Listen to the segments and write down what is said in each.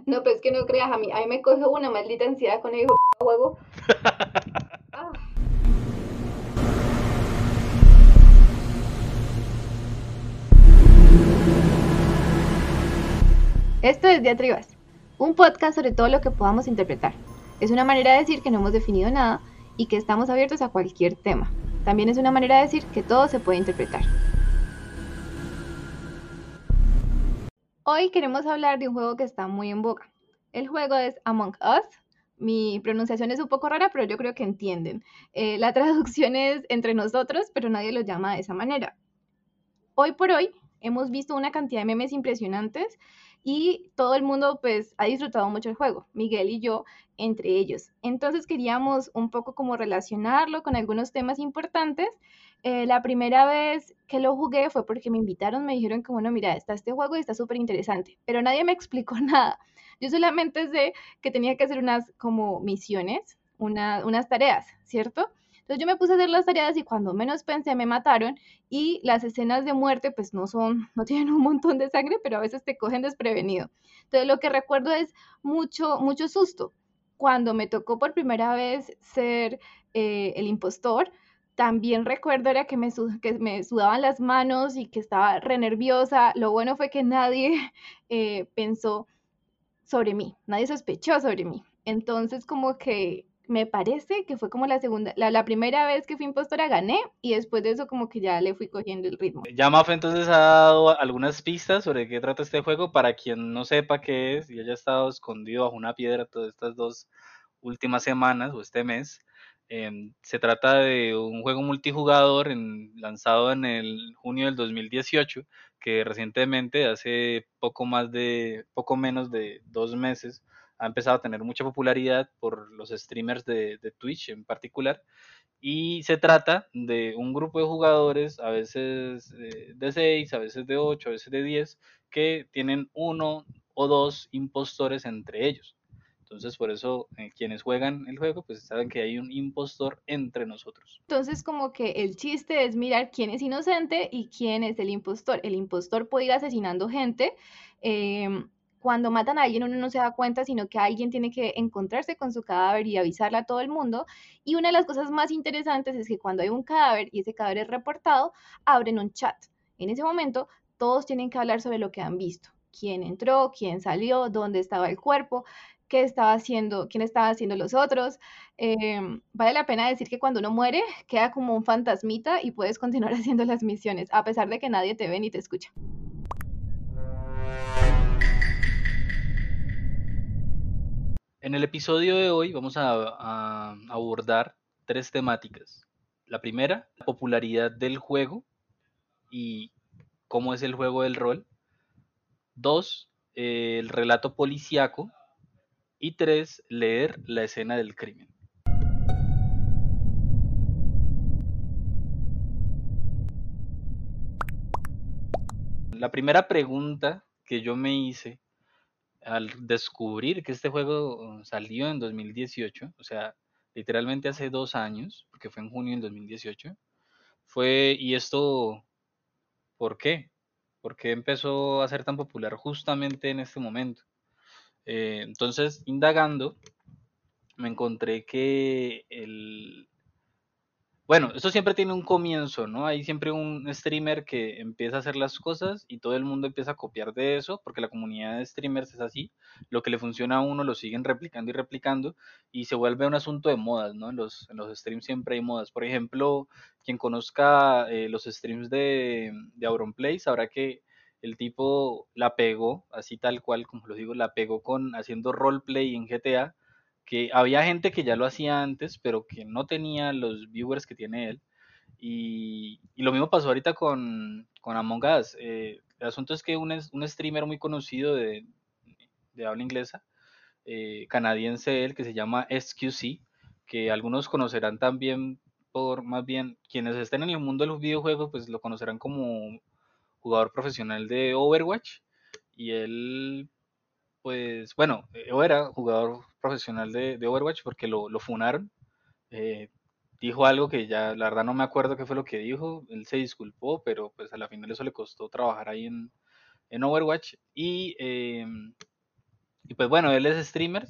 No, pues que no creas, a mí, a mí me coge una maldita ansiedad con el hijo juego. Ah. Esto es Diatribas, un podcast sobre todo lo que podamos interpretar. Es una manera de decir que no hemos definido nada y que estamos abiertos a cualquier tema. También es una manera de decir que todo se puede interpretar. Hoy queremos hablar de un juego que está muy en boga. El juego es Among Us. Mi pronunciación es un poco rara, pero yo creo que entienden. Eh, la traducción es entre nosotros, pero nadie lo llama de esa manera. Hoy por hoy hemos visto una cantidad de memes impresionantes y todo el mundo pues ha disfrutado mucho el juego, Miguel y yo entre ellos. Entonces queríamos un poco como relacionarlo con algunos temas importantes. Eh, la primera vez que lo jugué fue porque me invitaron, me dijeron que bueno, mira, está este juego y está súper interesante, pero nadie me explicó nada. Yo solamente sé que tenía que hacer unas como misiones, unas tareas, ¿cierto? Entonces yo me puse a hacer las tareas y cuando menos pensé me mataron y las escenas de muerte pues no son, no tienen un montón de sangre, pero a veces te cogen desprevenido. Entonces lo que recuerdo es mucho, mucho susto. Cuando me tocó por primera vez ser eh, el impostor, también recuerdo era que me, que me sudaban las manos y que estaba re nerviosa. Lo bueno fue que nadie eh, pensó sobre mí, nadie sospechó sobre mí. Entonces como que me parece que fue como la segunda, la, primera vez que fui impostora gané y después de eso como que ya le fui cogiendo el ritmo. Ya entonces ha dado algunas pistas sobre qué trata este juego para quien no sepa qué es y haya estado escondido bajo una piedra todas estas dos últimas semanas o este mes. Em, se trata de un juego multijugador lanzado en el junio del 2018 que recientemente, hace poco más de, poco menos de dos meses, ha empezado a tener mucha popularidad por los streamers de, Twitch en particular. Y se trata de un grupo de jugadores, a veces de 6, a veces de 8, a veces de 10, que tienen uno o dos impostores entre ellos. Entonces, por eso eh, quienes juegan el juego, pues saben que hay un impostor entre nosotros. Entonces, como que el chiste es mirar quién es inocente y quién es el impostor. El impostor puede ir asesinando gente. Eh, cuando matan a alguien uno no se da cuenta, sino que alguien tiene que encontrarse con su cadáver y avisarle a todo el mundo. Y una de las cosas más interesantes es que cuando hay un cadáver y ese cadáver es reportado, abren un chat. En ese momento, todos tienen que hablar sobre lo que han visto. Quién entró, quién salió, dónde estaba el cuerpo, qué estaba haciendo, quién estaba haciendo los otros. Em, vale la pena decir que cuando uno muere, queda como un fantasmita y puedes continuar haciendo las misiones, a pesar de que nadie te ve ni te escucha. En el episodio de hoy vamos a, abordar tres temáticas. La primera, la popularidad del juego y cómo es el juego del rol. Dos, el relato policíaco. Y tres, leer la escena del crimen. La primera pregunta que yo me hice al descubrir que este juego salió en 2018, o sea, literalmente hace dos años, porque fue en junio del 2018, fue, ¿y esto por qué? ¿Por qué empezó a ser tan popular justamente en este momento? Eh, entonces, indagando, me encontré que el, bueno, esto siempre tiene un comienzo, ¿no? Hay siempre un streamer que empieza a hacer las cosas y todo el mundo empieza a copiar de eso, porque la comunidad de streamers es así. Lo que le funciona a uno lo siguen replicando y replicando y se vuelve un asunto de modas, ¿no? En los, en los streams siempre hay modas. Por ejemplo, quien conozca eh, los streams de, de Auronplay sabrá que el tipo la pegó, así tal cual, como lo digo, la pegó con haciendo roleplay en GTA que había gente que ya lo hacía antes, pero que no tenía los viewers que tiene él. Y, lo mismo pasó ahorita con, con Among Us. Eh, el asunto es que un, un streamer muy conocido de, habla inglesa, eh, canadiense él, que se llama SQC, que algunos conocerán también por, más bien, quienes estén en el mundo de los videojuegos, pues lo conocerán como jugador profesional de Overwatch. Y él pues bueno, yo era jugador profesional de, Overwatch porque lo, funaron. Eh, dijo algo que ya, la verdad no me acuerdo qué fue lo que dijo. Él se disculpó, pero pues a la final eso le costó trabajar ahí en, Overwatch. Y em, y pues bueno, él es streamer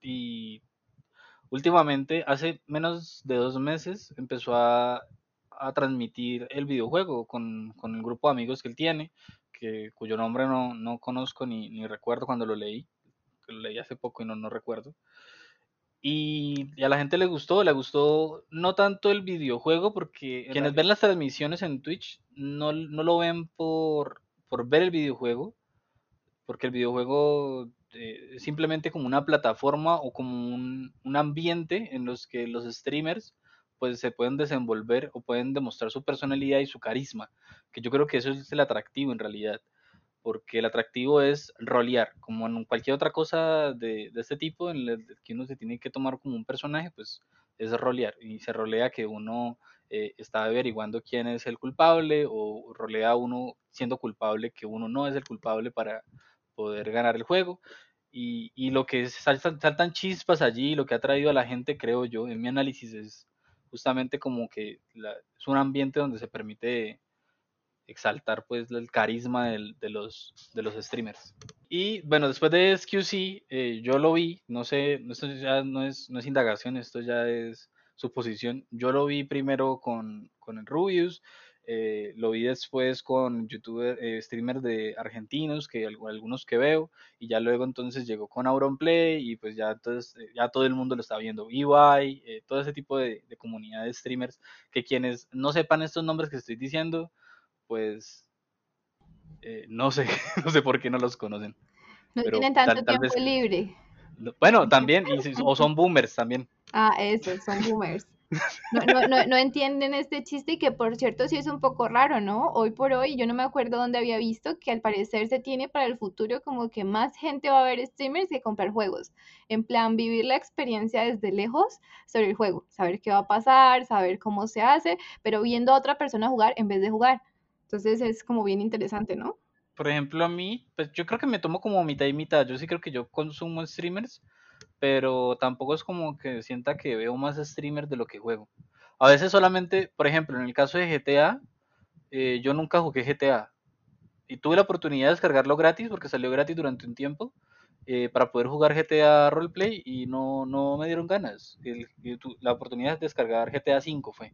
y últimamente, hace menos de dos meses, empezó a, a transmitir el videojuego con, con, el grupo de amigos que él tiene, que, cuyo nombre no, no conozco ni, ni, recuerdo cuando lo leí, lo leí hace poco y no, no recuerdo. Y, y, a la gente le gustó, le gustó no tanto el videojuego, porque quienes ven las transmisiones en Twitch no, no lo ven por, por ver el videojuego, porque el videojuego eh, simplemente como una plataforma o como un, un, ambiente en los que los streamers pues se pueden desenvolver o pueden demostrar su personalidad y su carisma, que yo creo que eso es el atractivo en realidad, porque el atractivo es rolear, como en cualquier otra cosa de, de este tipo, en el que uno se tiene que tomar como un personaje, pues es rolear, y se rolea que uno eh, está averiguando quién es el culpable o rolea uno siendo culpable que uno no es el culpable para poder ganar el juego. Y, y lo que saltan, saltan chispas allí, lo que ha traído a la gente, creo yo, en mi análisis es justamente como que es un ambiente donde se permite exaltar pues el carisma de, los, de los streamers. Y bueno, después de SQC, eh, yo lo vi, no sé, esto ya no es, no es indagación, esto ya es suposición. Yo lo vi primero con, con el Rubius, eh, lo vi después con youtubers, eh, streamers de argentinos, que algunos que veo, y ya luego entonces llegó con Auronplay y pues ya entonces eh, ya todo el mundo lo está viendo. EY, eh, todo ese tipo de, de comunidad de streamers, que quienes no sepan estos nombres que estoy diciendo, pues eh, no sé, no sé por qué no los conocen. No Pero tienen tanto tal, tal tiempo vez, libre. Bueno, también, y, o son boomers también. Ah, eso, son boomers. No, entienden este chiste y que por cierto sí es un poco raro, ¿no? Hoy por hoy yo no me acuerdo dónde había visto que al parecer se tiene para el futuro como que más gente va a ver streamers que comprar juegos. En plan, vivir la experiencia desde lejos sobre el juego, saber qué va a pasar, saber cómo se hace, pero viendo a otra persona jugar en vez de jugar. Entonces es como bien interesante, ¿no? Por ejemplo, a mí, pues yo creo que me tomo como mitad y mitad. Yo sí creo que yo consumo streamers, pero tampoco es como que sienta que veo más streamers de lo que juego. A veces solamente, por ejemplo, en el caso de GTA, eh, yo nunca jugué GTA. Y tuve la oportunidad de descargarlo gratis, porque salió gratis durante un tiempo, eh, para poder jugar GTA Roleplay y no, no me dieron ganas. La oportunidad de descargar GTA V fue.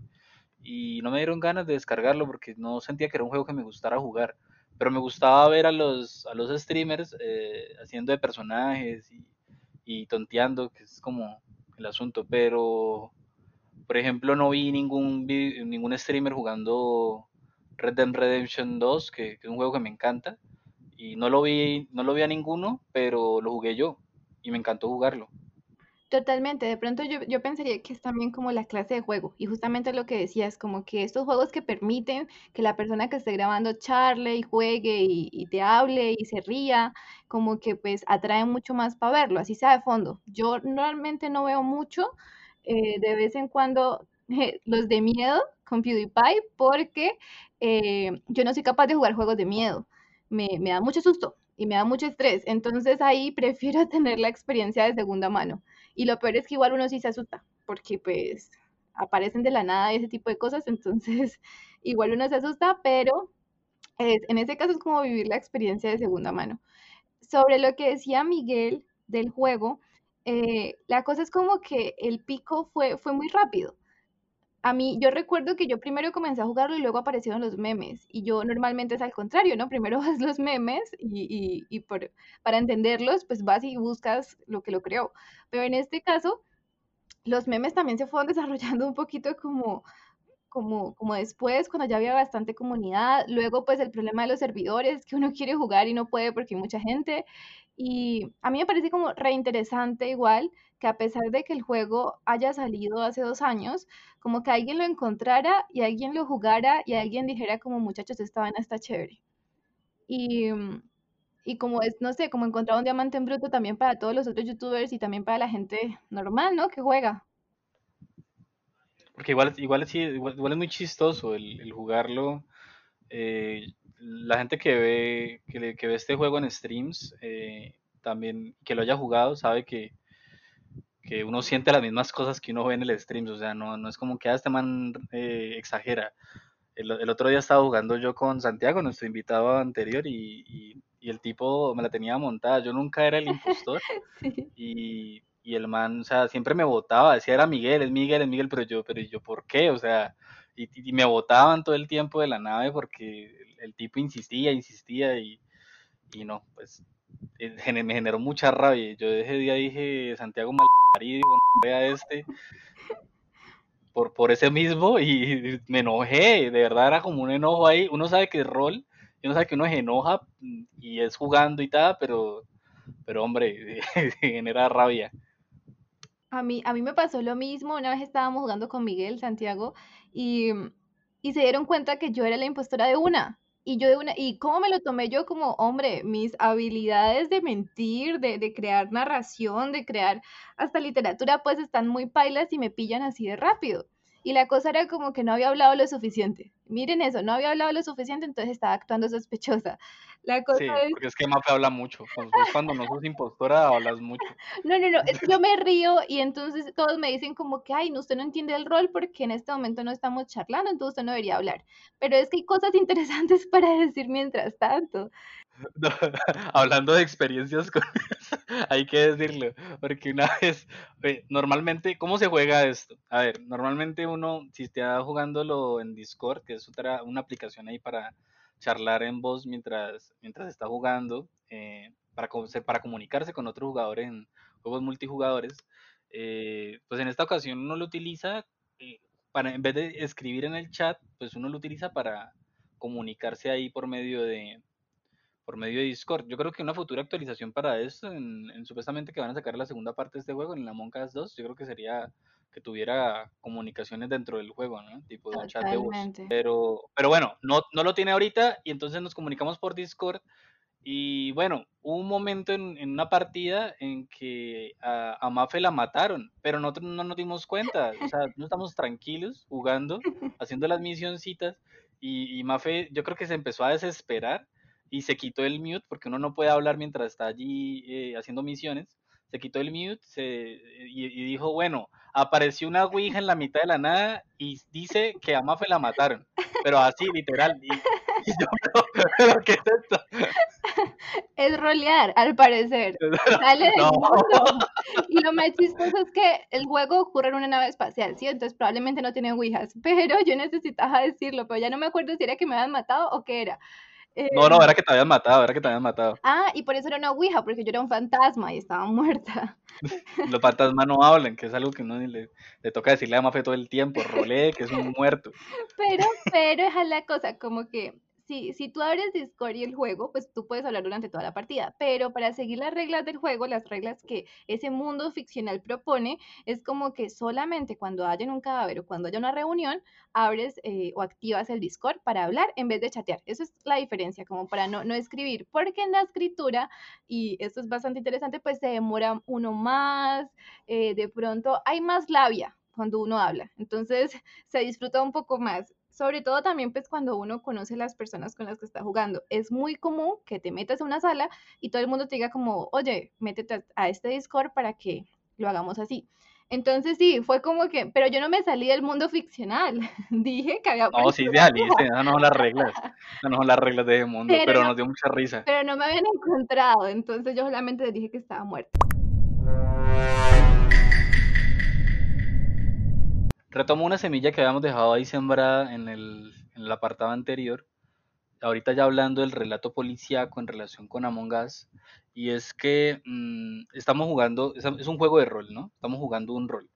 Y no me dieron ganas de descargarlo porque no sentía que era un juego que me gustara jugar. Pero me gustaba ver a los, a los streamers eh, haciendo de personajes y, y tonteando, que es como el asunto, pero por ejemplo no vi ningún ningún streamer jugando Red Dead Redemption 2, que, que, es un juego que me encanta, y no lo vi, no lo vi a ninguno, pero lo jugué yo y me encantó jugarlo. Totalmente, de pronto yo, yo, pensaría que es también como la clase de juego y justamente lo que decías, como que estos juegos que permiten que la persona que esté grabando charle y juegue y, te hable y se ría, como que pues atrae mucho más para verlo, así sea de fondo. Yo normalmente no veo mucho, eh, de vez en cuando eh, los de miedo con PewDiePie porque eh, yo no soy capaz de jugar juegos de miedo, me, me da mucho susto y me da mucho estrés, entonces ahí prefiero tener la experiencia de segunda mano. Y lo peor es que igual uno sí se asusta, porque pues aparecen de la nada ese tipo de cosas, entonces igual uno se asusta, pero es, en ese caso es como vivir la experiencia de segunda mano. Sobre lo que decía Miguel del juego, eh, la cosa es como que el pico fue, fue muy rápido. A mí, yo recuerdo que yo primero comencé a jugarlo y luego aparecieron los memes. Y yo normalmente es al contrario, ¿no? Primero vas los memes y, para entenderlos, pues vas y buscas lo que lo creó. Pero en este caso, los memes también se fueron desarrollando un poquito como, como, como después, cuando ya había bastante comunidad. Luego, pues el problema de los servidores, que uno quiere jugar y no puede porque hay mucha gente. Y a mí me parece como reinteresante igual que a pesar de que el juego haya salido hace dos años, como que alguien lo encontrara y alguien lo jugara y alguien dijera como muchachos, esta vaina está chévere. Y, y como es, no sé, como encontrar un diamante en bruto también para todos los otros youtubers y también para la gente normal, ¿no? Que juega. Porque igual, igual, sí, igual, igual es muy chistoso el, jugarlo. Eh, la gente que ve, que, ve este juego en streams, eh, también que lo haya jugado, sabe que, que, uno siente las mismas cosas que uno ve en el stream. O sea, no, no es como que ah, este man eh, exagera. El, el, otro día estaba jugando yo con Santiago, nuestro invitado anterior, y, y, y el tipo me la tenía montada. Yo nunca era el impostor y, y, el man, o sea, siempre me votaba, decía era Miguel, es Miguel, es Miguel, pero yo, pero yo, ¿por qué? O sea, y, me votaban todo el tiempo de la nave porque el, tipo insistía, insistía y, y no, pues me generó mucha rabia. Yo ese día dije, Santiago marido, vea este, por, por ese mismo y me enojé, de verdad era como un enojo ahí. Uno sabe que es rol, y uno sabe que uno se enoja y es jugando y tal, pero, pero hombre, genera rabia. A mí, a mí me pasó lo mismo, una vez estábamos jugando con Miguel, Santiago, y, y se dieron cuenta que yo era la impostora de una. Y yo de una, y cómo me lo tomé yo como, hombre, mis habilidades de mentir, de, de, crear narración, de crear hasta literatura, pues están muy pailas y me pillan así de rápido. Y la cosa era como que no había hablado lo suficiente. Miren eso, no había hablado lo suficiente, entonces estaba actuando sospechosa. La cosa sí, porque es que Mafe habla mucho. Cuando, cuando no sos impostora, hablas mucho. No, no, no, es que yo me río y entonces todos me dicen como que, ay, no, usted no entiende el rol porque en este momento no estamos charlando, entonces usted no debería hablar. Pero es que hay cosas interesantes para decir mientras tanto. hablando de experiencias con hay que decirlo, porque una vez, normalmente, ¿cómo se juega esto? A ver, normalmente uno, si está jugándolo en Discord, que es otra, una aplicación ahí para charlar en voz mientras, mientras está jugando, eh, para, para comunicarse con otros jugadores en juegos multijugadores, eh, pues en esta ocasión uno lo utiliza, eh, para, en vez de escribir en el chat, pues uno lo utiliza para comunicarse ahí por medio de, por medio de Discord. Yo creo que una futura actualización para esto, en, supuestamente que van a sacar la segunda parte de este juego, en la Among Us 2, yo creo que sería que tuviera comunicaciones dentro del juego, ¿no? Tipo de chat de voz. Pero, pero bueno, no, no lo tiene ahorita y entonces nos comunicamos por Discord. Y bueno, hubo un momento en, en una partida en que a, a, Mafe la mataron, pero nosotros no nos dimos cuenta. O sea, no estamos tranquilos jugando, haciendo las misioncitas. Y, y Mafe, yo creo que se empezó a desesperar y se quitó el mute porque uno no puede hablar mientras está allí eh, haciendo misiones. Se quitó el mute y, dijo, bueno, apareció una Ouija en la mitad de la nada y dice que a Mafe la mataron. Pero así, literal. Y, yo, ¿pero qué es esto? Es rolear, al parecer. Sale Y lo más chistoso es que el juego ocurre en una nave espacial, ¿sí? Entonces probablemente no tiene Ouijas. Pero yo necesitaba decirlo, pero ya no me acuerdo si era que me habían matado o qué era. No, no, era que te habían matado, era que te habían matado. Ah, y por eso era una ouija, porque yo era un fantasma y estaba muerta. Los fantasmas no hablan, que es algo que no le, le toca decirle a Mafe todo el tiempo, rolé, que es un muerto. Pero, pero es la cosa, como que si, tú abres Discord y el juego, pues tú puedes hablar durante toda la partida, pero para seguir las reglas del juego, las reglas que ese mundo ficcional propone, es como que solamente cuando haya un cadáver o cuando haya una reunión, abres eh, o activas el Discord para hablar en vez de chatear. Eso es la diferencia, como para no, no escribir, porque en la escritura, y esto es bastante interesante, pues se demora uno más, eh, de pronto hay más labia cuando uno habla, entonces se disfruta un poco más sobre todo también pues cuando uno conoce las personas con las que está jugando. Es muy común que te metas a una sala y todo el mundo te diga como, oye, métete a este Discord para que lo hagamos así. Entonces sí, fue como que, pero yo no me salí del mundo ficcional. Dije que había... No, sí, ya, esas no son las reglas. no son las reglas de ese mundo, pero, nos dio mucha risa. Pero no me habían encontrado, entonces yo solamente les dije que estaba muerta. Retomo una semilla que habíamos dejado ahí sembrada en el, en apartado anterior. Ahorita ya hablando del relato policíaco en relación con Among Us. Y es que mm, estamos jugando, es, un juego de rol, ¿no? Estamos jugando un rol.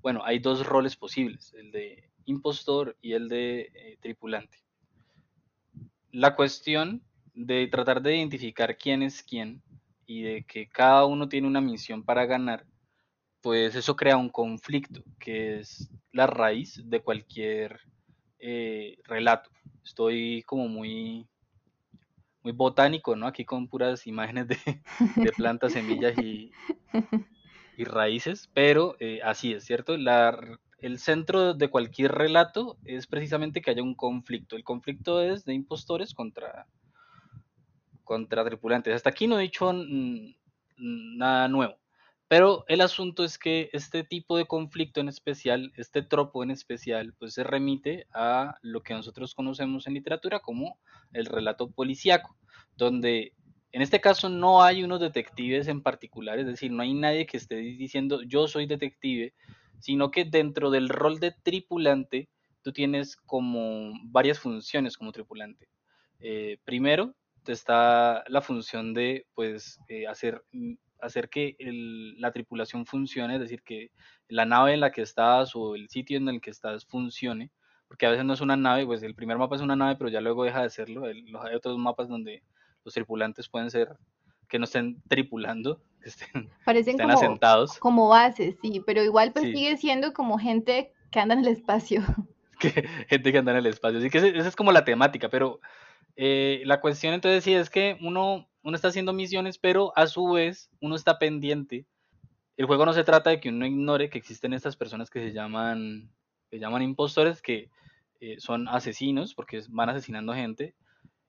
Bueno, hay dos roles posibles, el de impostor y el de eh, tripulante. La cuestión de tratar de identificar quién es quién y de que cada uno tiene una misión para ganar pues eso crea un conflicto, que es la raíz de cualquier eh, relato. Estoy como muy, muy botánico, ¿no? Aquí con puras imágenes de, plantas, semillas y, y, raíces, pero eh, así es, ¿cierto? el centro de cualquier relato es precisamente que haya un conflicto. El conflicto es de impostores contra, contra tripulantes. Hasta aquí no he dicho nada nuevo. Pero el asunto es que este tipo de conflicto en especial, este tropo en especial, pues se remite a lo que nosotros conocemos en literatura como el relato policíaco. donde en este caso no hay unos detectives en particular, es decir, no hay nadie que esté diciendo yo soy detective, sino que dentro del rol de tripulante tú tienes como varias funciones como tripulante. Eh, primero, está la función de pues eh, hacer, mm, hacer que la tripulación funcione, es decir, que la nave en la que estás o el sitio en el que estás funcione, porque a veces no es una nave, pues el primer mapa es una nave, pero ya luego deja de serlo. hay otros mapas donde los tripulantes pueden ser que no estén tripulando, que estén, Parecen como, asentados. Como bases, sí, pero igual pues sigue siendo como gente que anda en el espacio. gente que anda en el espacio, así que esa es como la temática, pero eh, la cuestión entonces sí es que uno, uno está haciendo misiones, pero a su vez uno está pendiente. El juego no se trata de que uno ignore que existen estas personas que se llaman, que llaman impostores, que eh, son asesinos, porque van asesinando gente,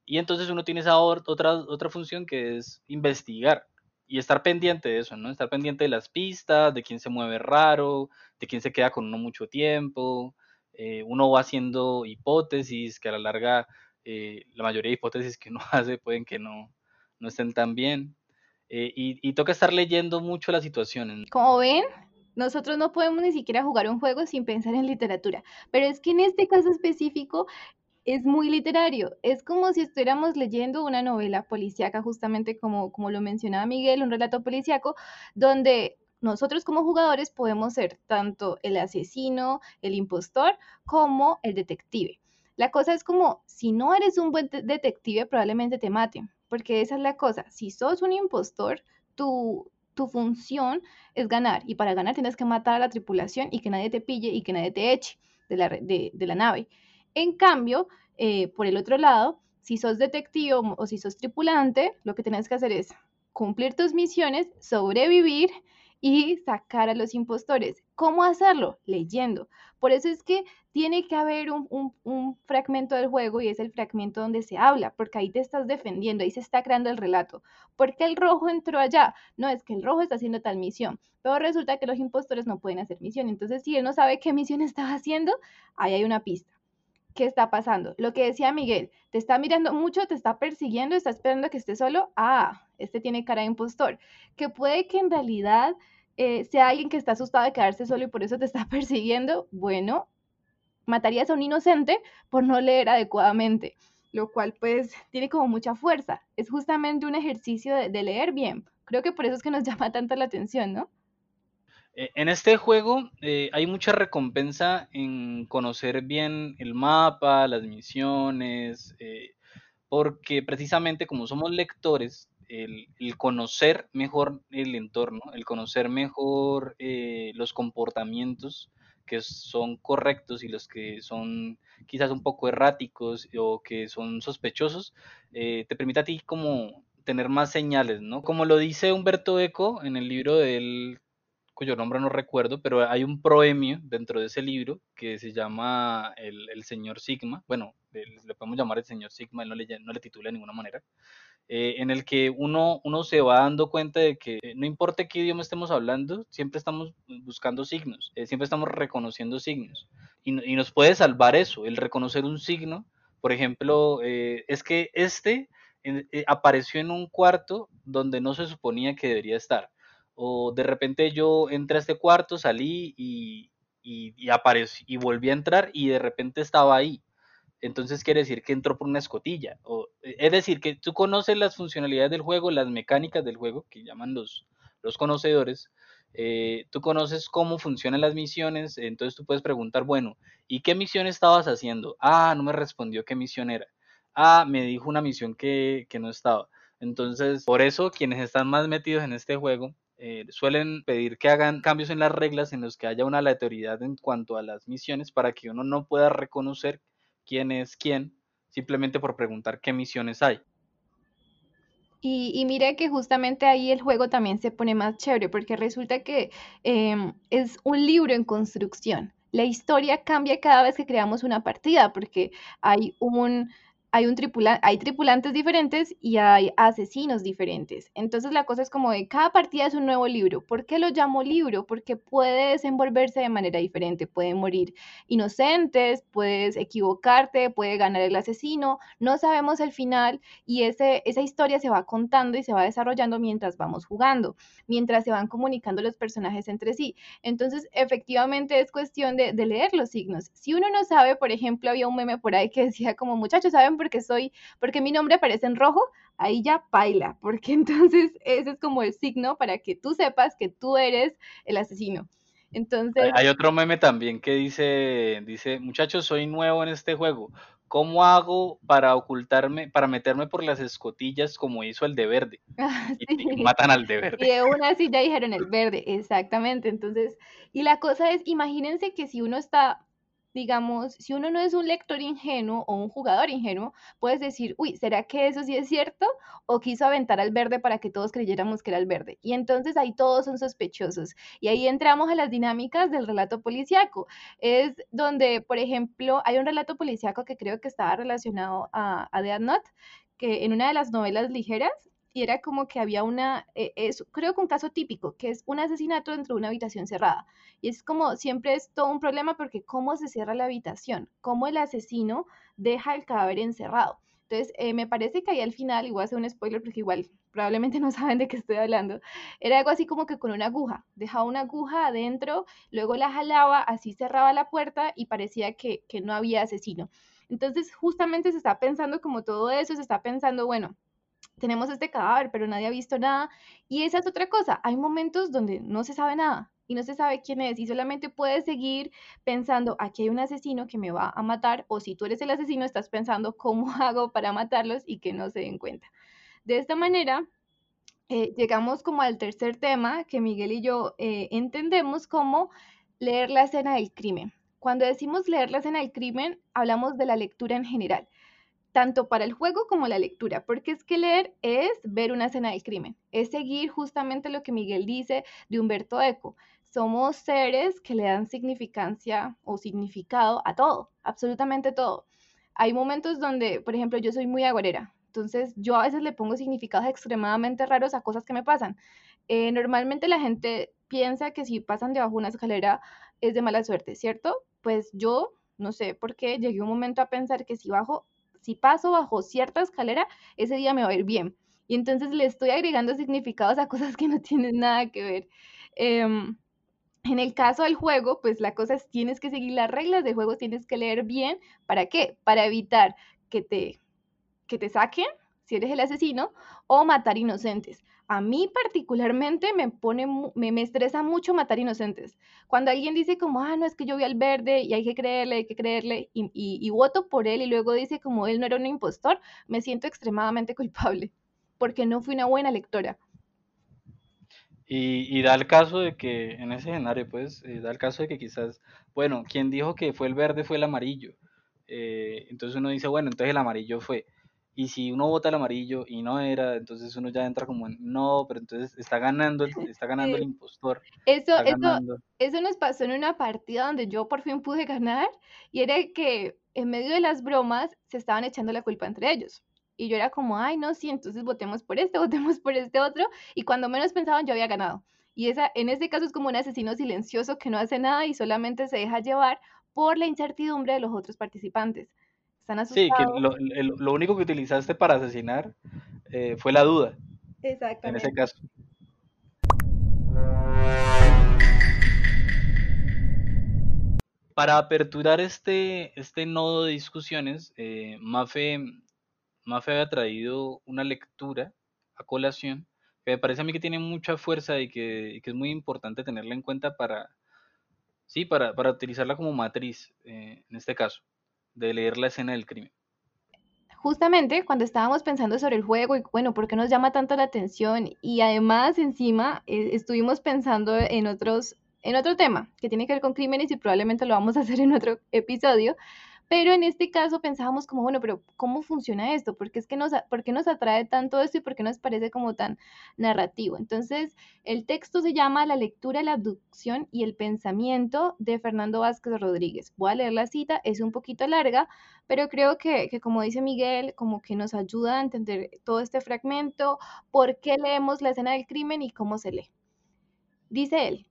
y entonces uno tiene esa otra, otra función que es investigar y estar pendiente de eso, ¿no? Estar pendiente de las pistas, de quién se mueve raro, de quién se queda con uno mucho tiempo. Eh, uno va haciendo hipótesis que a la larga eh, la mayoría de hipótesis que uno hace pueden que no, no estén tan bien. Eh, y, toca estar leyendo mucho las situaciones. Como ven, nosotros no podemos ni siquiera jugar un juego sin pensar en literatura, pero es que en este caso específico es muy literario. Es como si estuviéramos leyendo una novela policíaca, justamente como, como lo mencionaba Miguel, un relato policíaco, donde nosotros como jugadores podemos ser tanto el asesino, el impostor, como el detective. La cosa es como, si no eres un buen detective, probablemente te maten, porque esa es la cosa. Si sos un impostor, tu, tu función es ganar, y para ganar tienes que matar a la tripulación y que nadie te pille y que nadie te eche de la, de, la nave. En cambio, eh, por el otro lado, si sos detective o, si sos tripulante, lo que tienes que hacer es cumplir tus misiones, sobrevivir y sacar a los impostores. ¿Cómo hacerlo? Leyendo. Por eso es que tiene que haber un, fragmento del juego y es el fragmento donde se habla, porque ahí te estás defendiendo, ahí se está creando el relato. ¿Por qué el rojo entró allá? No, es que el rojo está haciendo tal misión, pero resulta que los impostores no pueden hacer misión. Entonces, si él no sabe qué misión estaba haciendo, ahí hay una pista. ¿qué está pasando? Lo que decía Miguel, te está mirando mucho, te está persiguiendo, está esperando que esté solo. Ah, este tiene cara de impostor. Que puede que en realidad eh, sea alguien que está asustado de quedarse solo y por eso te está persiguiendo. Bueno, matarías a un inocente por no leer adecuadamente, lo cual pues tiene como mucha fuerza. Es justamente un ejercicio de leer bien. Creo que por eso es que nos llama tanto la atención, ¿no? Eh, en este juego eh, hay mucha recompensa en conocer bien el mapa, las misiones, eh, porque precisamente como somos lectores, el, conocer mejor el entorno, el conocer mejor los comportamientos que son correctos y los que son quizás un poco erráticos o que son sospechosos, te permite a ti como tener más señales, ¿no? Como lo dice Humberto Eco en el libro del cuyo nombre no recuerdo, pero hay un proemio dentro de ese libro que se llama El, Señor Sigma, bueno, le podemos llamar el Señor Sigma, él no le, no le titula de ninguna manera, eh, en el que uno, se va dando cuenta de que eh, no importa qué idioma estemos hablando, siempre estamos buscando signos, eh, siempre estamos reconociendo signos, y, nos puede salvar eso, el reconocer un signo, por ejemplo, es que este apareció en un cuarto donde no se suponía que debería estar. O de repente yo entré a este cuarto, salí y, y, y y volví a entrar y de repente estaba ahí. Entonces quiere decir que entró por una escotilla. O, es decir, que tú conoces las funcionalidades del juego, las mecánicas del juego, que llaman los, los conocedores. Eh, tú conoces cómo funcionan las misiones, entonces tú puedes preguntar, bueno, ¿y qué misión estabas haciendo? Ah, no me respondió qué misión era. Ah, me dijo una misión que, que no estaba. Entonces, por eso quienes están más metidos en este juego eh, suelen pedir que hagan cambios en las reglas en los que haya una aleatoriedad en cuanto a las misiones para que uno no pueda reconocer quién es quién simplemente por preguntar qué misiones hay. Y, y mire que justamente ahí el juego también se pone más chévere porque resulta que em, es un libro en construcción. La historia cambia cada vez que creamos una partida porque hay un hay, un tripula hay tripulantes diferentes y hay asesinos diferentes. Entonces la cosa es como de cada partida es un nuevo libro. ¿Por qué lo llamo libro? Porque puede desenvolverse de manera diferente. Pueden morir inocentes, puedes equivocarte, puede ganar el asesino. No sabemos el final y ese, esa historia se va contando y se va desarrollando mientras vamos jugando, mientras se van comunicando los personajes entre sí. Entonces efectivamente es cuestión de, de leer los signos. Si uno no sabe, por ejemplo, había un meme por ahí que decía como muchachos, ¿saben porque soy, porque mi nombre aparece en rojo, ahí ya baila, porque entonces ese es como el signo para que tú sepas que tú eres el asesino. Entonces... Hay otro meme también que dice, dice, muchachos, soy nuevo en este juego. ¿Cómo hago para ocultarme, para meterme por las escotillas como hizo el de verde? Ah, y, matan al de verde. Y de una sí ya dijeron el verde, exactamente. Entonces, y la cosa es, imagínense que si uno está digamos, si uno no es un lector ingenuo o un jugador ingenuo, puedes decir, uy, ¿será que eso sí es cierto? O quiso aventar al verde para que todos creyéramos que era el verde. Y entonces ahí todos son sospechosos. Y ahí entramos a las dinámicas del relato policiaco. Es donde, por ejemplo, hay un relato policiaco que creo que estaba relacionado a, a Death Note, que en una de las novelas ligeras era como que había una, eh, es, creo que un caso típico, que es un asesinato dentro de una habitación cerrada. Y es como, siempre es todo un problema porque cómo se cierra la habitación, cómo el asesino deja el cadáver encerrado. Entonces, eh, me parece que ahí al final, igual hace un spoiler porque igual probablemente no saben de qué estoy hablando, era algo así como que con una aguja, dejaba una aguja adentro, luego la jalaba, así cerraba la puerta y parecía que, que no había asesino. Entonces, justamente se está pensando como todo eso, se está pensando, bueno, tenemos este cadáver, pero nadie ha visto nada. Y esa es otra cosa, hay momentos donde no se sabe nada y no se sabe quién es y solamente puedes seguir pensando, aquí hay un asesino que me va a matar, o si tú eres el asesino, estás pensando cómo hago para matarlos y que no se den cuenta. De esta manera, eh, llegamos como al tercer tema que Miguel y yo eh, entendemos como leer la escena del crimen. Cuando decimos leer la escena del crimen, hablamos de la lectura en general tanto para el juego como la lectura, porque es que leer es ver una escena del crimen, es seguir justamente lo que Miguel dice de Humberto Eco. Somos seres que le dan significancia o significado a todo, absolutamente todo. Hay momentos donde, por ejemplo, yo soy muy agorera, entonces yo a veces le pongo significados extremadamente raros a cosas que me pasan. Eh, normalmente la gente piensa que si pasan debajo de una escalera es de mala suerte, ¿cierto? Pues yo no sé por qué llegué un momento a pensar que si bajo si paso bajo cierta escalera, ese día me va a ir bien. Y entonces le estoy agregando significados a cosas que no tienen nada que ver. Em, en el caso del juego, pues la cosa es, tienes que seguir las reglas del juego, tienes que leer bien. ¿Para qué? Para evitar que te, que te saquen, si eres el asesino, o matar inocentes. A mí particularmente me pone, me, me, estresa mucho matar inocentes. Cuando alguien dice como, ah, no, es que yo vi al verde y hay que creerle, hay que creerle, y, voto por él y luego dice como él no era un impostor, me siento extremadamente culpable, porque no fui una buena lectora. Y, y, da el caso de que, en ese escenario, pues, eh, da el caso de que quizás, bueno, quien dijo que fue el verde fue el amarillo. Eh, entonces uno dice, bueno, entonces el amarillo fue. Y si uno vota el amarillo y no era, entonces uno ya entra como en, no, pero entonces está ganando, está ganando el impostor. Eso, eso, eso nos pasó en una partida donde yo por fin pude ganar y era que en medio de las bromas se estaban echando la culpa entre ellos. Y yo era como, ay, no, sí, entonces votemos por este, votemos por este otro. Y cuando menos pensaban, yo había ganado. Y esa, en este caso es como un asesino silencioso que no hace nada y solamente se deja llevar por la incertidumbre de los otros participantes. Sí, que lo, único que utilizaste para asesinar eh, fue la duda. Exactamente. En ese caso. Para aperturar este, este nodo de discusiones, eh, Mafe, Mafe había traído una lectura a colación que me parece a mí que tiene mucha fuerza y que, es muy importante tenerla en cuenta para, sí, para, para utilizarla como matriz eh, en este caso de leer la escena del crimen. Justamente cuando estábamos pensando sobre el juego y bueno, ¿por qué nos llama tanto la atención? Y además encima eh, estuvimos pensando en otros, en otro tema que tiene que ver con crímenes y probablemente lo vamos a hacer en otro episodio, Pero en este caso pensábamos como, bueno, pero ¿cómo funciona esto? ¿Por qué, es que nos, ¿Por qué nos atrae tanto esto y por qué nos parece como tan narrativo? Entonces, el texto se llama La lectura, la abducción y el pensamiento de Fernando Vázquez Rodríguez. Voy a leer la cita, es un poquito larga, pero creo que, que como dice Miguel, como que nos ayuda a entender todo este fragmento, por qué leemos la escena del crimen y cómo se lee. Dice él,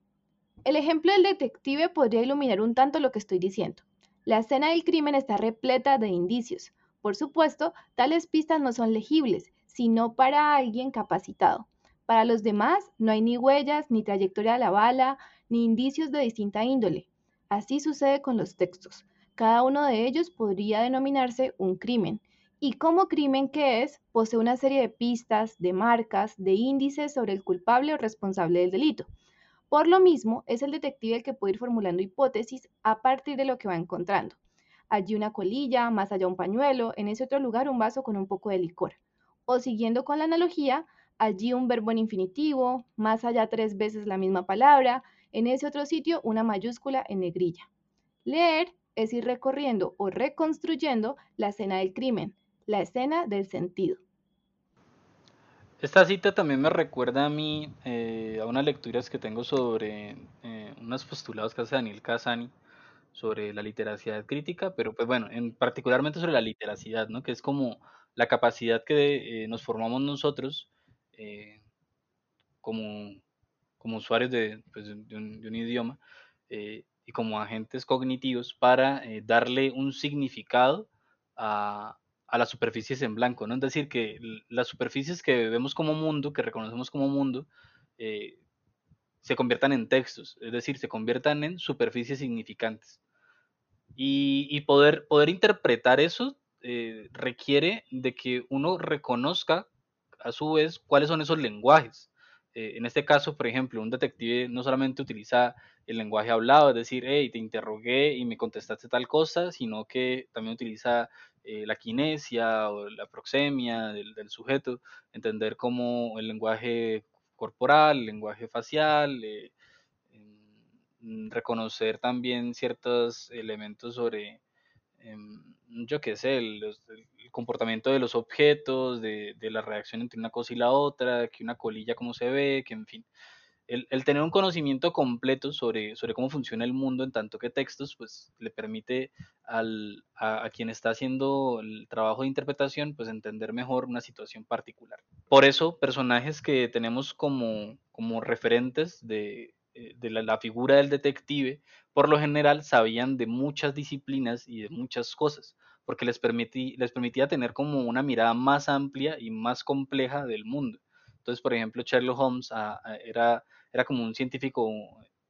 el ejemplo del detective podría iluminar un tanto lo que estoy diciendo. La escena del crimen está repleta de indicios. Por supuesto, tales pistas no son legibles, sino para alguien capacitado. Para los demás, no hay ni huellas, ni trayectoria de la bala, ni indicios de distinta índole. Así sucede con los textos. Cada uno de ellos podría denominarse un crimen. Y como crimen que es, posee una serie de pistas, de marcas, de índices sobre el culpable o responsable del delito. Por lo mismo, es el detective el que puede ir formulando hipótesis a partir de lo que va encontrando. Allí una colilla, más allá un pañuelo, en ese otro lugar un vaso con un poco de licor. O siguiendo con la analogía, allí un verbo en infinitivo, más allá tres veces la misma palabra, en ese otro sitio una mayúscula en negrilla. Leer es ir recorriendo o reconstruyendo la escena del crimen, la escena del sentido. Esta cita también me recuerda a mí eh, a unas lecturas que tengo sobre eh, unos postulados que hace Daniel Casani sobre la literacidad crítica, pero pues bueno, en particularmente sobre la literacidad, ¿no? Que es como la capacidad que eh, nos formamos nosotros como, como usuarios de, pues, un, idioma y como agentes cognitivos para darle un significado a, a las superficies en blanco, ¿no? Es decir, que las superficies que vemos como mundo, que reconocemos como mundo, eh, se conviertan en textos, es decir, se conviertan en superficies significantes. Y, poder, poder interpretar eso eh, requiere de que uno reconozca a su vez cuáles son esos lenguajes. Eh, en este caso, por ejemplo, un detective no solamente utiliza el lenguaje hablado, es decir, hey, te interrogué y me contestaste tal cosa, sino que también utiliza eh, la kinesia o la proxemia del, sujeto, entender cómo el lenguaje corporal, el lenguaje facial, eh, reconocer también ciertos elementos sobre, em, yo qué sé, el, comportamiento de los objetos, de, de, la reacción entre una cosa y la otra, que una colilla cómo se ve, que en fin el, tener un conocimiento completo sobre, sobre cómo funciona el mundo en tanto que textos, pues le permite al, a, quien está haciendo el trabajo de interpretación, pues entender mejor una situación particular. Por eso, personajes que tenemos como, como referentes de, eh, de la, figura del detective, por lo general sabían de muchas disciplinas y de muchas cosas, porque les, permití, les permitía tener como una mirada más amplia y más compleja del mundo. Entonces, por ejemplo, Sherlock Holmes ah, ah, era era como un científico,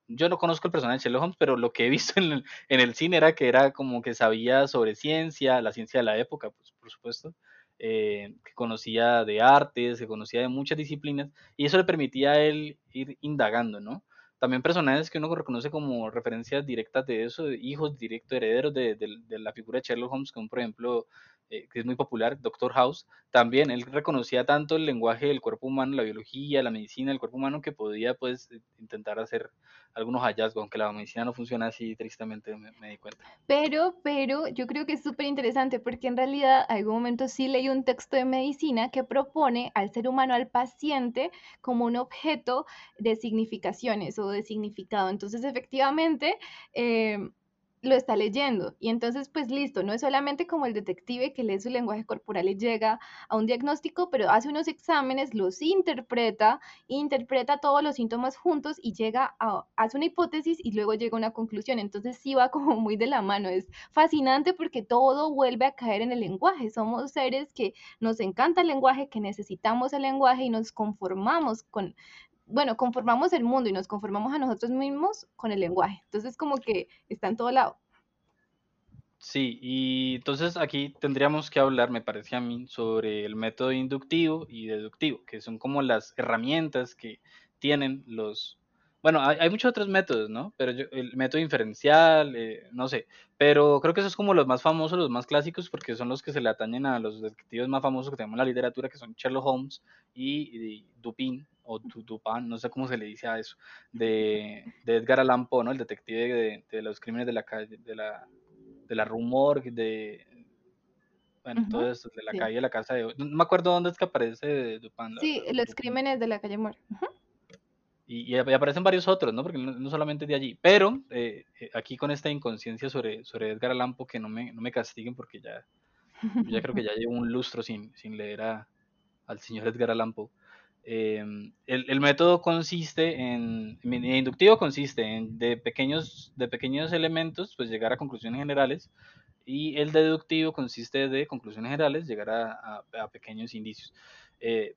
yo no conozco el personaje de Sherlock Holmes, pero lo que he visto en el, en el cine era que era como que sabía sobre ciencia, la ciencia de la época, pues por supuesto, eh, que conocía de artes, que conocía de muchas disciplinas, y eso le permitía a él ir indagando, ¿no? También personajes que uno reconoce como referencias directas de eso, hijos directos, herederos de, de, la figura de Sherlock Holmes, como por ejemplo eh, que es muy popular, Doctor House, también él reconocía tanto el lenguaje del cuerpo humano, la biología, la medicina del cuerpo humano, que podía pues eh, intentar hacer algunos hallazgos, aunque la medicina no funciona así, tristemente me, di cuenta. Pero, pero yo creo que es súper interesante porque en realidad algún momento sí leí un texto de medicina que propone al ser humano, al paciente, como un objeto de significaciones o de significado. Entonces, efectivamente, eh, lo está leyendo. Y entonces, pues listo, no es solamente como el detective que lee su lenguaje corporal y llega a un diagnóstico, pero hace unos exámenes, los interpreta, interpreta todos los síntomas juntos y llega a, hace una hipótesis y luego llega a una conclusión. Entonces sí va como muy de la mano. Es fascinante porque todo vuelve a caer en el lenguaje. Somos seres que nos encanta el lenguaje, que necesitamos el lenguaje y nos conformamos con bueno, conformamos el mundo y nos conformamos a nosotros mismos con el lenguaje. Entonces, como que está en todo lado. Sí, y entonces aquí tendríamos que hablar, me parece a mí, sobre el método inductivo y deductivo, que son como las herramientas que tienen los, bueno, hay, muchos otros métodos, ¿no? Pero el método inferencial, eh, no sé. Pero creo que esos es como los más famosos, los más clásicos, porque son los que se le atañen a los detectives más famosos que tenemos en la literatura, que son Sherlock Holmes y, Dupin, o Dupin, no sé cómo se le dice a eso, de, Edgar Allan Poe, ¿no? El detective de, los crímenes de la calle, de la de la rumor, de, bueno, todo eso, de la calle de la casa de... No me acuerdo dónde es que aparece Dupin. Sí, los crímenes de la calle Moore. y, aparecen varios otros, ¿no? Porque no, solamente de allí. Pero eh, eh, aquí con esta inconsciencia sobre, sobre Edgar Allan Poe, que no me, no me castiguen porque ya, ya creo que ya llevo un lustro sin, sin leer a, al señor Edgar Allan Poe. Em, el, método consiste en, el inductivo consiste en de pequeños, de pequeños elementos, pues llegar a conclusiones generales, y el deductivo consiste de conclusiones generales, llegar a, pequeños indicios. Eh,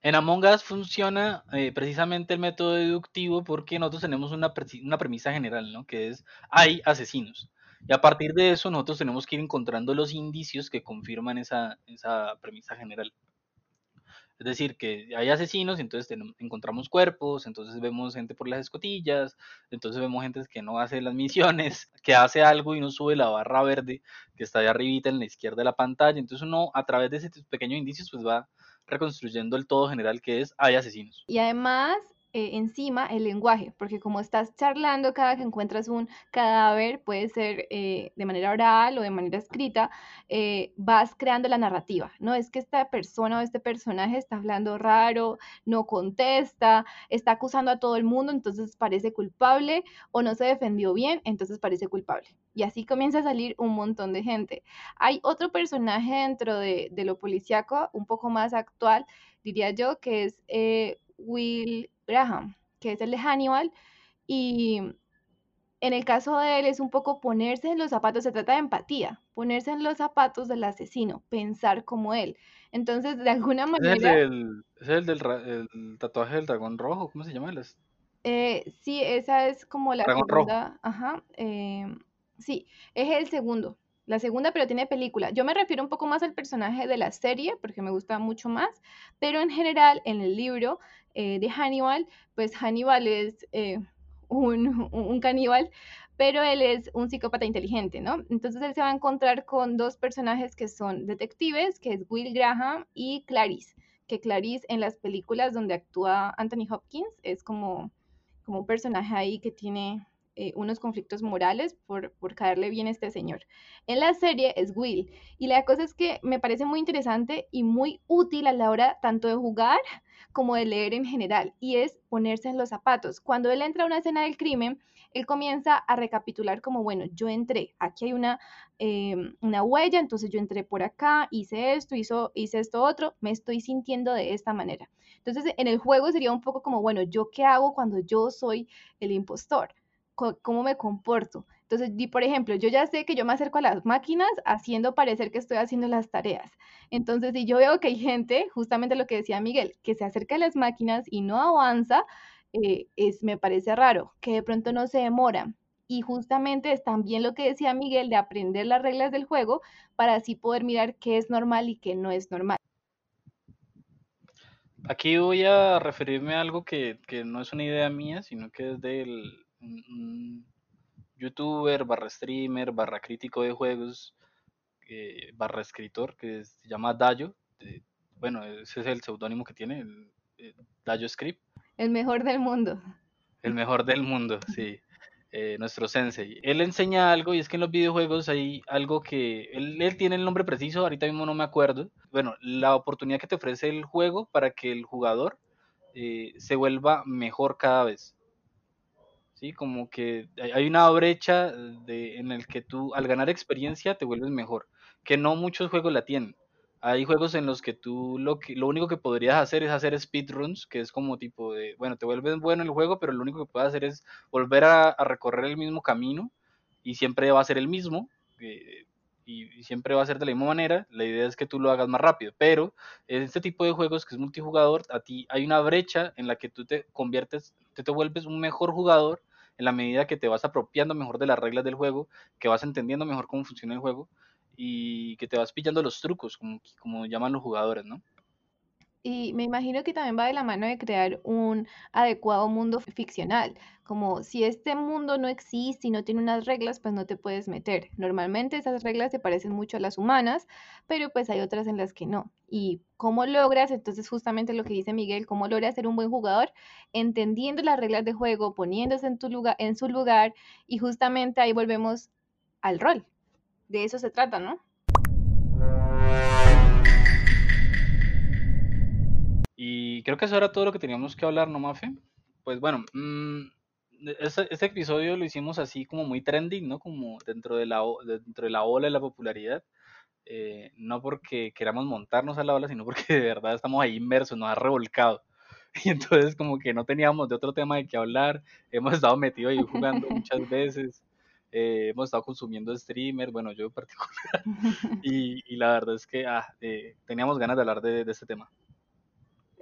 en Among Us funciona eh, precisamente el método deductivo porque nosotros tenemos una, una premisa general, ¿no? Que es, hay asesinos. Y a partir de eso nosotros tenemos que ir encontrando los indicios que confirman esa, esa premisa general. Es decir, que hay asesinos, y entonces encontramos cuerpos, entonces vemos gente por las escotillas, entonces vemos gente que no hace las misiones, que hace algo y no sube la barra verde que está ahí arribita en la izquierda de la pantalla. Entonces uno a través de ese pequeño indicios pues va reconstruyendo el todo general que es hay asesinos. Y además eh, encima el lenguaje, porque como estás charlando cada que encuentras un cadáver, puede ser eh, de manera oral o de manera escrita, eh, vas creando la narrativa, ¿no? Es que esta persona o este personaje está hablando raro, no contesta, está acusando a todo el mundo, entonces parece culpable, o no se defendió bien, entonces parece culpable. Y así comienza a salir un montón de gente. Hay otro personaje dentro de, de lo policíaco, un poco más actual, diría yo, que es Will Graham, que es el de Hannibal, y en el caso de él es un poco ponerse en los zapatos, se trata de empatía, ponerse en los zapatos del asesino, pensar como él. Entonces, de alguna manera... ¿Es el del, tatuaje del dragón rojo? ¿Cómo se llama? Eh, sí, esa es como la segunda. Ajá. Em, sí, es el segundo. La segunda, pero tiene película. Yo me refiero un poco más al personaje de la serie, porque me gusta mucho más, pero en general, en el libro eh, de Hannibal, pues Hannibal es eh, un, un caníbal, pero él es un psicópata inteligente, ¿no? Entonces él se va a encontrar con dos personajes que son detectives, que es Will Graham y Clarice, que Clarice en las películas donde actúa Anthony Hopkins es como, como un personaje ahí que tiene eh, unos conflictos morales por, por caerle bien a este señor. En la serie es Will. Y la cosa es que me parece muy interesante y muy útil a la hora tanto de jugar como de leer en general. Y es ponerse en los zapatos. Cuando él entra a una escena del crimen, él comienza a recapitular como, bueno, yo entré, aquí hay una, em, una huella, entonces yo entré por acá, hice esto, hizo, hice esto otro, me estoy sintiendo de esta manera. Entonces, en el juego sería un poco como, bueno, ¿yo qué hago cuando yo soy el impostor? Cómo me comporto. Entonces, por ejemplo, yo ya sé que yo me acerco a las máquinas haciendo parecer que estoy haciendo las tareas. Entonces, si yo veo que hay gente, justamente lo que decía Miguel, que se acerca a las máquinas y no avanza, eh, es, me parece raro, que de pronto no se demora. Y justamente es también lo que decía Miguel de aprender las reglas del juego para así poder mirar qué es normal y qué no es normal. Aquí voy a referirme a algo que, que no es una idea mía, sino que es del youtuber, barra streamer, barra crítico de juegos, eh, barra escritor, que se llama Dayo. bueno, ese es el seudónimo que tiene, el, eh, Dayo Script. El mejor del mundo. El mejor del mundo, sí. Eh, nuestro sensei. Él enseña algo y es que en los videojuegos hay algo que él, él, tiene el nombre preciso, ahorita mismo no me acuerdo. Bueno, la oportunidad que te ofrece el juego para que el jugador se vuelva mejor cada vez. ¿Sí? Como que hay una brecha de, en el que tú al ganar experiencia te vuelves mejor, que no muchos juegos la tienen. Hay juegos en los que tú lo, que, lo único que podrías hacer es hacer speedruns, que es como tipo de, bueno, te vuelves bueno en el juego, pero lo único que puedes hacer es volver a, recorrer el mismo camino y siempre va a ser el mismo. Eh, y, siempre va a ser de la misma manera, la idea es que tú lo hagas más rápido, pero en este tipo de juegos que es multijugador, a ti hay una brecha en la que tú te conviertes, te, te vuelves un mejor jugador en la medida que te vas apropiando mejor de las reglas del juego, que vas entendiendo mejor cómo funciona el juego y que te vas pillando los trucos, como, como llaman los jugadores, ¿no? Y me imagino que también va de la mano de crear un adecuado mundo ficcional, como si este mundo no existe y no tiene unas reglas, pues no te puedes meter. Normalmente esas reglas se parecen mucho a las humanas, pero pues hay otras en las que no. ¿Y cómo logras? Entonces justamente lo que dice Miguel, ¿cómo logras ser un buen jugador? Entendiendo las reglas de juego, poniéndose en, tu lugar, en su lugar y justamente ahí volvemos al rol, de eso se trata, ¿no? Creo que eso era todo lo que teníamos que hablar, ¿no, Mafe? Pues bueno, mm, este, episodio lo hicimos así como muy trending, ¿no? Como dentro de la, dentro de la ola de la popularidad. Eh, no porque queramos montarnos a la ola, sino porque de verdad estamos ahí inmersos, nos ha revolcado. Y entonces como que no teníamos de otro tema de qué hablar, hemos estado metidos ahí jugando muchas veces, eh, hemos estado consumiendo streamers, bueno, yo en particular, y, la verdad es que ah, eh, teníamos ganas de hablar de, de este tema.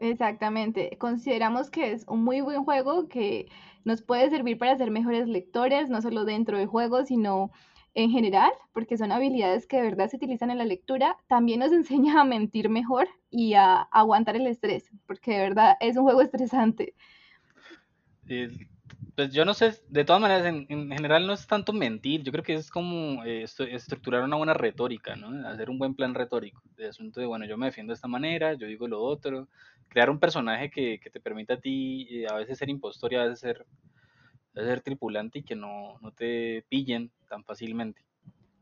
Exactamente. Consideramos que es un muy buen juego que nos puede servir para ser mejores lectores, no solo dentro del juego, sino en general, porque son habilidades que de verdad se utilizan en la lectura. También nos enseña a mentir mejor y a aguantar el estrés, porque de verdad es un juego estresante. Pues yo no sé, de todas maneras, en, general no es tanto mentir, yo creo que es como eh, estructurar una buena retórica, ¿no? Hacer un buen plan retórico, de asunto de, bueno, yo me defiendo de esta manera, yo digo lo otro, crear un personaje que, te permita a ti eh, a veces ser impostor y a veces ser, ser tripulante y que no, te pillen tan fácilmente.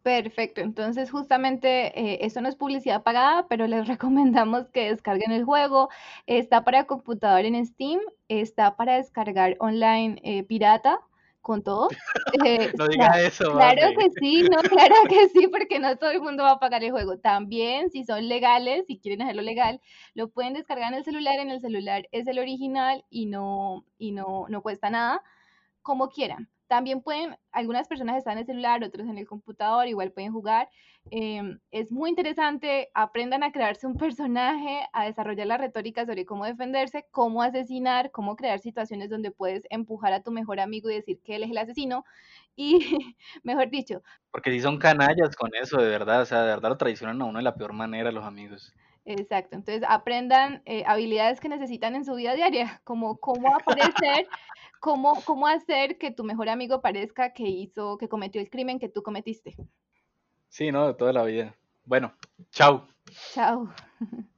Perfecto, entonces justamente eh, esto no es publicidad pagada, pero les recomendamos que descarguen el juego. Está para computador en Steam, está para descargar online eh, pirata con todo. Eh, no digas eso. Claro que sí, no, claro que sí, porque no todo el mundo va a pagar el juego. También, si son legales, si quieren hacerlo legal, lo pueden descargar en el celular. En el celular es el original y no, y no, no cuesta nada, como quieran. También pueden, algunas personas están en el celular, otros en el computador, igual pueden jugar. Em, es muy interesante, aprendan a crearse un personaje, a desarrollar la retórica sobre cómo defenderse, cómo asesinar, cómo crear situaciones donde puedes empujar a tu mejor amigo y decir que él es el asesino. Y, mejor dicho. Porque si son canallas con eso, de verdad, o sea, de verdad lo traicionan a uno de la peor manera los amigos. Exacto, entonces aprendan eh, habilidades que necesitan en su vida diaria, como cómo aparecer, cómo, cómo hacer que tu mejor amigo parezca que hizo, que cometió el crimen que tú cometiste. Sí, no, de toda la vida. Bueno, chao. Chao.